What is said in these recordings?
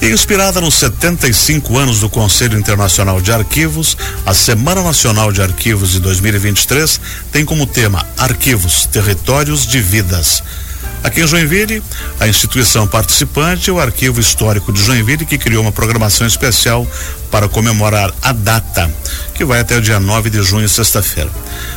Inspirada nos 75 anos do Conselho Internacional de Arquivos, a Semana Nacional de Arquivos de 2023 tem como tema Arquivos, Territórios de Vidas. Aqui em Joinville, a instituição participante é o Arquivo Histórico de Joinville, que criou uma programação especial para comemorar a data, que vai até o dia 9 de junho, sexta-feira.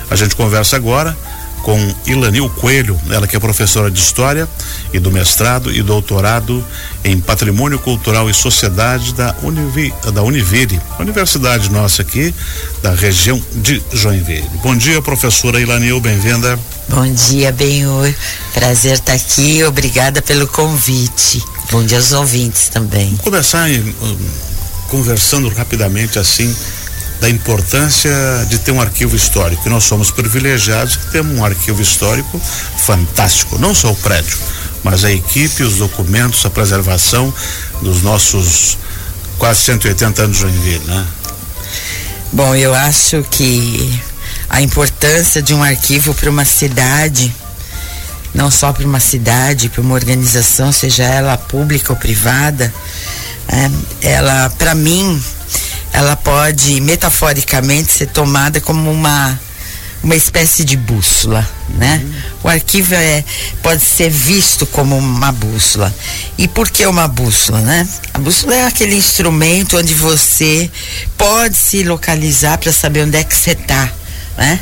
A gente conversa agora com Ilanil Coelho, ela que é professora de História e do mestrado e doutorado em Patrimônio Cultural e Sociedade da, Univi, da Univille, universidade nossa aqui da região de Joinville. Bom dia, professora Ilanil, bem-vinda. Bom dia, Benhur. Prazer estar aqui, obrigada pelo convite. Bom dia aos ouvintes também. Vamos começar em, um, conversando rapidamente assim da importância de ter um arquivo histórico. E nós somos privilegiados que temos um arquivo histórico fantástico, não só o prédio, mas a equipe, os documentos, a preservação dos nossos quase 180 anos de Joinville, né? Bom, eu acho que a importância de um arquivo para uma cidade, não só para uma cidade, para uma organização, seja ela pública ou privada, é, ela, para mim, ela pode metaforicamente ser tomada como uma uma espécie de bússola, né? Uhum. O arquivo é, pode ser visto como uma bússola. E por que uma bússola, né? A bússola é aquele instrumento onde você pode se localizar para saber onde é que você está, né?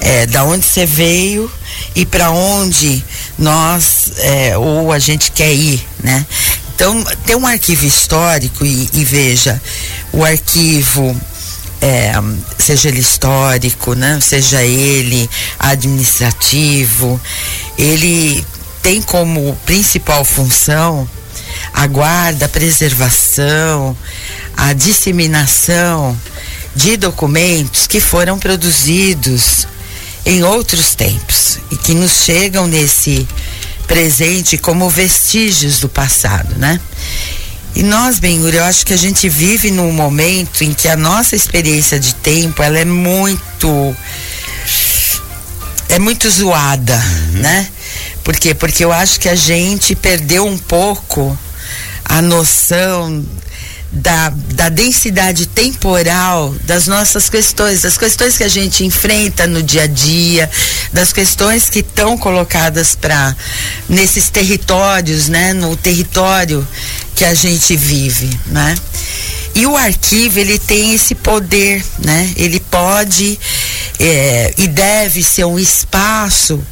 É, da onde você veio e para onde nós é, ou a gente quer ir, né? Então, tem um arquivo histórico e, e veja, o arquivo, é, seja ele histórico, né? seja ele administrativo, ele tem como principal função a guarda, a preservação, a disseminação de documentos que foram produzidos em outros tempos e que nos chegam nesse presente como vestígios do passado, né? E nós, Benhur, eu acho que a gente vive num momento em que a nossa experiência de tempo, ela é muito é muito zoada, uhum. né? Por quê? Porque eu acho que a gente perdeu um pouco a noção da, da densidade temporal das nossas questões, das questões que a gente enfrenta no dia a dia, das questões que estão colocadas para nesses territórios, né, no território que a gente vive, né? E o arquivo ele tem esse poder, né? Ele pode é, e deve ser um espaço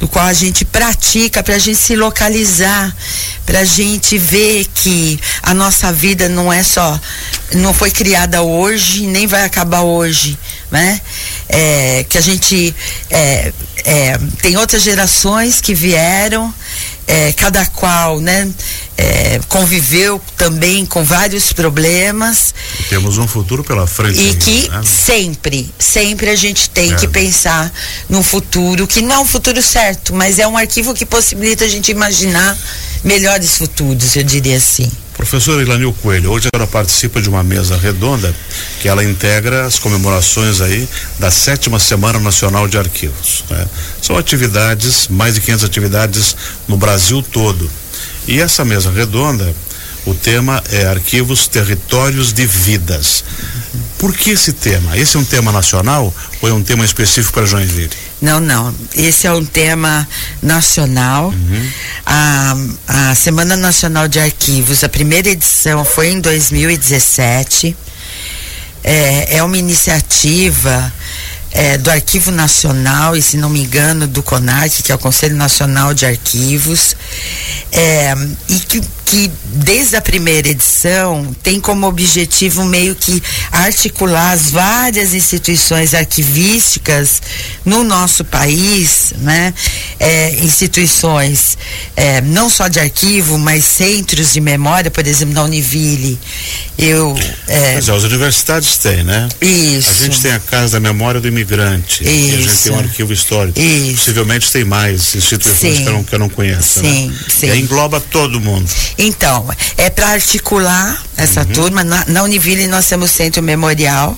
no qual a gente pratica para a gente se localizar, para a gente ver que a nossa vida não é só, não foi criada hoje, nem vai acabar hoje, né? É, que a gente é, é, tem outras gerações que vieram, é, cada qual, né? É, conviveu também com vários problemas. E temos um futuro pela frente. E ainda, que né? sempre, sempre a gente tem é. que pensar no futuro, que não é um futuro certo, mas é um arquivo que possibilita a gente imaginar melhores futuros, eu diria assim. Professor Ilanil Coelho, hoje ela participa de uma mesa redonda que ela integra as comemorações aí da sétima Semana Nacional de Arquivos. Né? São atividades, mais de 500 atividades no Brasil todo. E essa mesa redonda, o tema é Arquivos Territórios de Vidas. Por que esse tema? Esse é um tema nacional ou é um tema específico para Joinville? Não, não. Esse é um tema nacional. Uhum. A, a Semana Nacional de Arquivos, a primeira edição foi em 2017. É, é uma iniciativa é, do Arquivo Nacional e, se não me engano, do CONARC, que é o Conselho Nacional de Arquivos, é, e que que desde a primeira edição tem como objetivo meio que articular as várias instituições arquivísticas no nosso país, né? É, instituições é, não só de arquivo, mas centros de memória, por exemplo, na Univille. Eu, é, Mas é, as universidades têm, né? Isso. A gente tem a Casa da Memória do Imigrante. Isso. E a gente tem um arquivo histórico. Isso. Possivelmente tem mais instituições que eu, não, que eu não conheço. Sim, né? sim. E engloba todo mundo. Então, é para articular essa uhum. turma. Na, na Univille nós temos o Centro Memorial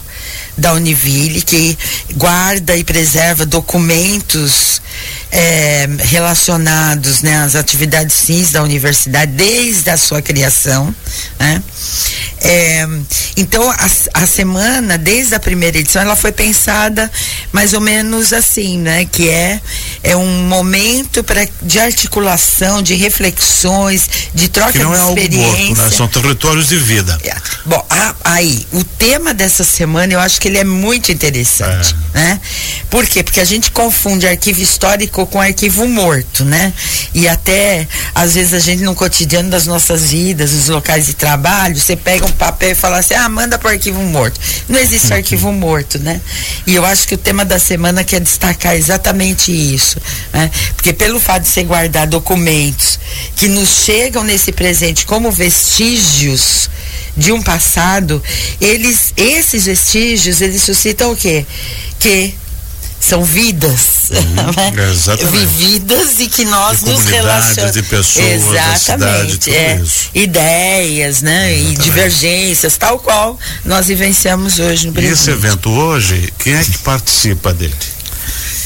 da Univille, que guarda e preserva documentos é, relacionados né, às atividades fins da universidade desde a sua criação. Né? É, então a, a, semana, desde a primeira edição, ela foi pensada mais ou menos assim, né? Que é, é um momento pra, de articulação, de reflexões, de troca que não de é experiência. Algo morto, né? São territórios de vida. É. Bom, a, aí, o tema dessa semana eu acho que ele é muito interessante, é. né? Por quê? Porque a gente confunde arquivo histórico com arquivo morto, né? E até, às vezes, a gente no cotidiano das nossas vidas, nos locais de trabalho, você pega um papel e fala assim, ah, manda para o arquivo morto. Não existe uhum. arquivo morto, né? E eu acho que o tema da semana quer destacar exatamente isso, né? Porque pelo fato de você guardar documentos que nos chegam nesse presente como vestígios de um passado, eles, esses vestígios, eles suscitam o quê? Que são vidas uhum, vividas e que nós de nos relacionamos de pessoas exatamente cidade, é, ideias né? Exatamente. e divergências tal qual nós vivenciamos hoje no Brasil. E esse evento hoje quem é que participa dele?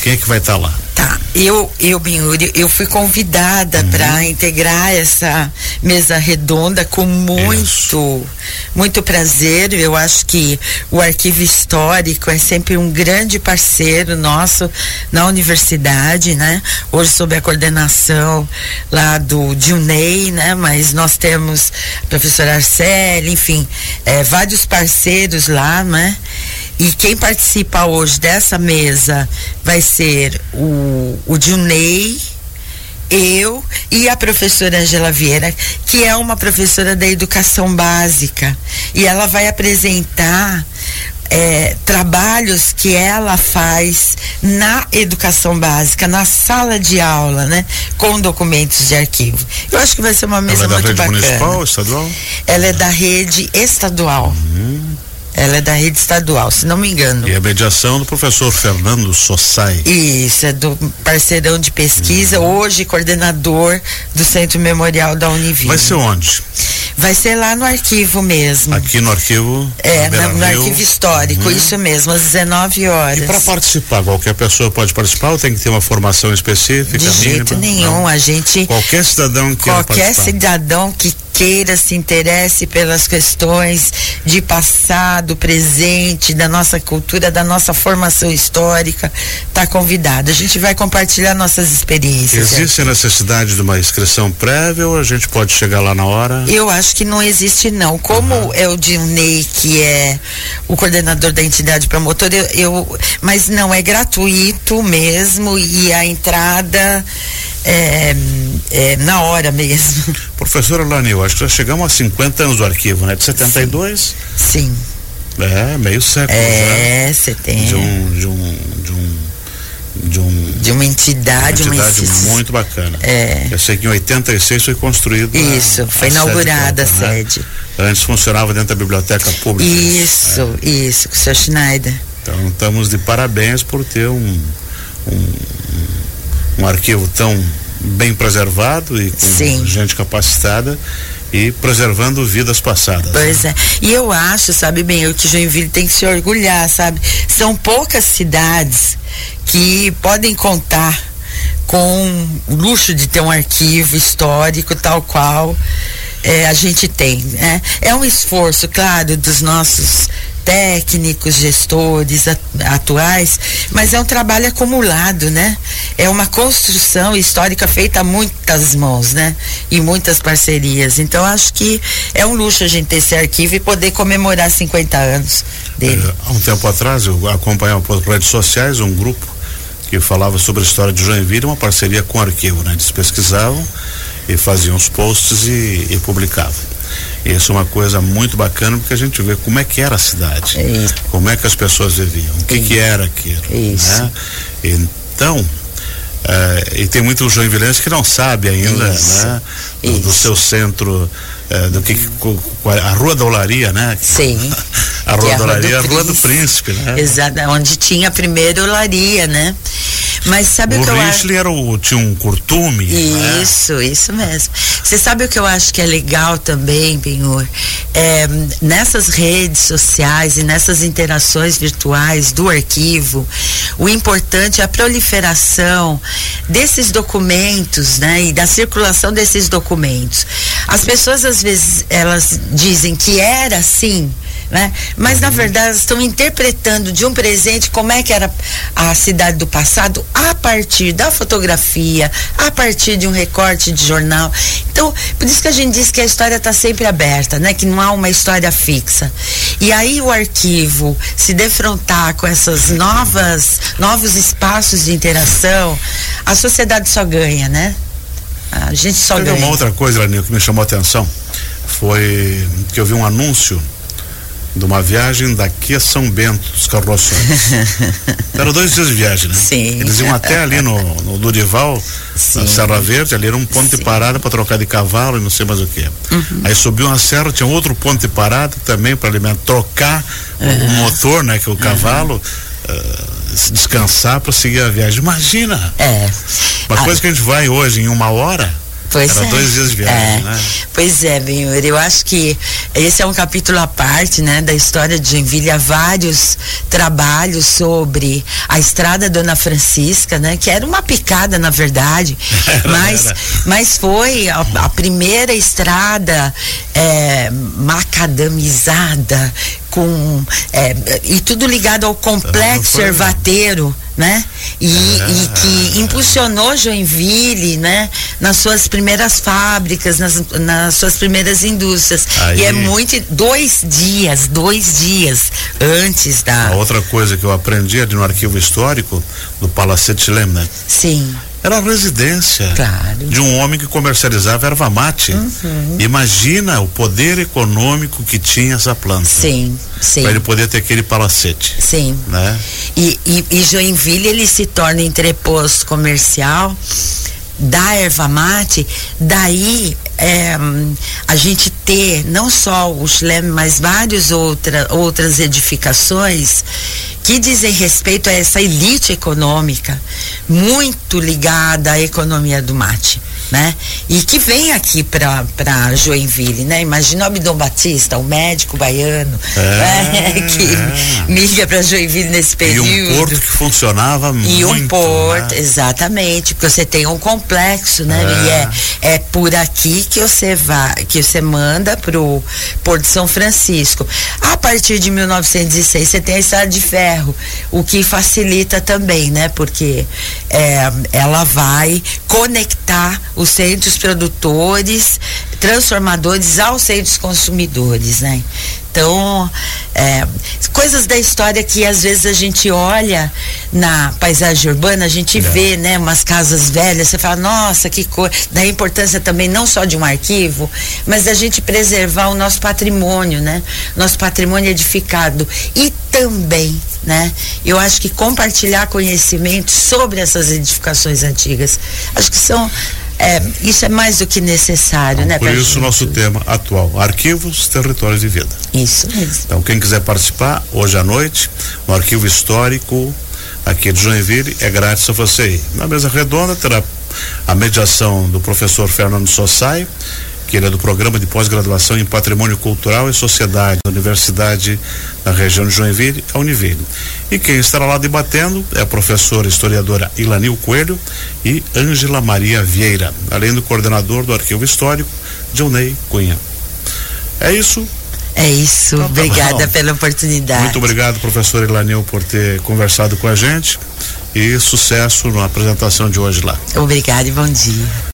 Quem é que vai estar tá lá Tá, eu, eu, Binhuri, eu fui convidada uhum. para integrar essa mesa redonda com muito, Isso. muito prazer. Eu acho que o arquivo histórico é sempre um grande parceiro nosso na universidade, né? Hoje sob a coordenação lá do Dilney, né? Mas nós temos a professora Arceli, enfim, é, vários parceiros lá, né? E quem participa hoje dessa mesa vai ser o, o Dilney, eu e a professora Angela Vieira, que é uma professora da educação básica. E ela vai apresentar é, trabalhos que ela faz na educação básica, na sala de aula, né? Com documentos de arquivo. Eu acho que vai ser uma mesa ela é da muito rede bacana. Municipal, estadual? Ela é da rede estadual. Uhum. Ela é da rede estadual, se não me engano. E a mediação do professor Fernando Sossai. Isso, é do parceirão de pesquisa, uhum. hoje coordenador do Centro Memorial da Univille. Vai ser onde? Vai ser lá no arquivo mesmo. Aqui no arquivo? É, no, no arquivo histórico, uhum. isso mesmo, às 19 horas. E para participar, qualquer pessoa pode participar ou tem que ter uma formação específica? De jeito mínima? nenhum, Não. a gente. Qualquer cidadão que Qualquer cidadão que queira, se interesse pelas questões de passado, presente, da nossa cultura, da nossa formação histórica, está convidado. A gente vai compartilhar nossas experiências. Existe a necessidade de uma inscrição prévia ou a gente pode chegar lá na hora? Eu acho que não existe não. Como uhum. é o Dilney, que é o coordenador da entidade promotora, eu, eu, mas não, é gratuito mesmo e a entrada é, é, na hora mesmo. Professora Lani, eu acho que já chegamos a 50 anos do arquivo, né? De 72? Sim. É, meio século. É, né? você tem. De um, de um, de um de, um, de uma entidade, uma entidade uma muito bacana. É. Eu sei que em 86 foi construído. Isso, a, foi a inaugurada sede a né? sede. Antes funcionava dentro da biblioteca pública. Isso, é. isso, com o seu Schneider. Então estamos de parabéns por ter um, um um arquivo tão bem preservado e com Sim. gente capacitada e preservando vidas passadas. Pois é. E eu acho, sabe bem, o que Joinville tem que se orgulhar, sabe? São poucas cidades que podem contar com o luxo de ter um arquivo histórico tal qual é, a gente tem. Né? É um esforço, claro, dos nossos técnicos, gestores atuais, mas é um trabalho acumulado, né? É uma construção histórica feita a muitas mãos, né? E muitas parcerias. Então acho que é um luxo a gente ter esse arquivo e poder comemorar 50 anos dele. É, há um tempo atrás eu acompanhava por redes sociais um grupo que falava sobre a história de Joinville, uma parceria com o arquivo, né? Eles pesquisavam e faziam os posts e, e publicavam. Isso é uma coisa muito bacana porque a gente vê como é que era a cidade, Isso. como é que as pessoas viviam, o que, que era aquilo. Isso. Né? Então, é, e tem muitos joinvilenses que não sabe ainda, Isso. né? Do, do, seu centro, é, do que a Rua da Olaria, né? Sim. a Rua da Olaria é a Rua do Príncipe, né? Exato, onde tinha a primeira olaria, né? Mas sabe o, o que eu acho? era o, tinha um curtume. Né? Isso, né? isso mesmo. Você sabe o que eu acho que é legal também, Benhor? É, nessas redes sociais e nessas interações virtuais do arquivo, o importante é a proliferação desses documentos, né? E da circulação desses documentos. As pessoas às vezes elas dizem que era assim, né? Mas na verdade estão interpretando de um presente como é que era a cidade do passado a partir da fotografia, a partir de um recorte de jornal. Então, por isso que a gente diz que a história está sempre aberta, né? Que não há uma história fixa. E aí o arquivo se defrontar com essas novas novos espaços de interação, a sociedade só ganha, né? A gente só Teve ganha. uma outra coisa, Lanil, que me chamou a atenção foi que eu vi um anúncio de uma viagem daqui a São Bento dos Carroções. Eram dois dias de viagem, né? Sim. Eles iam até ali no, no Durival, Sim. na Serra Verde, ali era um ponto Sim. de parada para trocar de cavalo e não sei mais o que. Uhum. Aí subiu uma serra, tinha outro ponto de parada também para alimentar, trocar uhum. o motor, né? Que é o cavalo. Uhum. Uh, descansar para seguir a viagem. Imagina! É. Uma ah. coisa que a gente vai hoje em uma hora, Pois Era é. dois dias de viagem, é. né? Pois é, Benhor, eu acho que esse é um capítulo à parte, né, da história de Joinville. Há vários trabalhos sobre a estrada Dona Francisca, né, que era uma picada, na verdade, era, mas, era. mas foi a, a primeira estrada é, macadamizada com é, e tudo ligado ao complexo ervateiro né? E, ah, e, que impulsionou Joinville, né? Nas suas primeiras fábricas, nas, nas suas primeiras indústrias. Aí, e é muito dois dias, dois dias antes da. A outra coisa que eu aprendi ali no arquivo histórico do Palacete Lem, né? Sim era a residência claro. de um homem que comercializava erva mate. Uhum. Imagina o poder econômico que tinha essa planta. Sim, sim. Para ele poder ter aquele palacete. Sim. Né? E, e, e Joinville ele se torna entreposto comercial da erva mate, daí é, a gente ter não só o Schlem, mas várias outra, outras edificações que dizem respeito a essa elite econômica muito ligada à economia do mate né? E que vem aqui para Joinville, né? Imagina o Abdom Batista, o médico baiano, é, né? que é. migra para Joinville nesse período. E um porto que funcionava e muito. E um porto, né? exatamente, porque você tem um complexo, né? É. E é, é por aqui que você vai, que você manda pro Porto de São Francisco. A partir de 1906 você tem a estrada de ferro, o que facilita também, né? Porque é, ela vai conectar os centros produtores, transformadores aos centros consumidores, né? Então, é, coisas da história que às vezes a gente olha na paisagem urbana, a gente vê, né, umas casas velhas, você fala, nossa, que coisa. Da importância também não só de um arquivo, mas da gente preservar o nosso patrimônio, né? Nosso patrimônio edificado. E também, né? Eu acho que compartilhar conhecimento sobre essas edificações antigas, acho que são é, isso é mais do que necessário, né? Por isso, o nosso tema atual: Arquivos, Territórios de Vida. Isso mesmo. Então, quem quiser participar, hoje à noite, no Arquivo Histórico aqui de Joinville, é grátis a você ir. Na mesa redonda terá a mediação do professor Fernando Sossai que ele é do programa de pós-graduação em Patrimônio Cultural e Sociedade da Universidade da região de Joinville, a Univille. E quem estará lá debatendo é a professora historiadora Ilanil Coelho e Ângela Maria Vieira, além do coordenador do Arquivo Histórico, Johnny Cunha. É isso. É isso. Então, tá Obrigada pela oportunidade. Muito obrigado, professor Ilanil, por ter conversado com a gente e sucesso na apresentação de hoje lá. Obrigada e bom dia.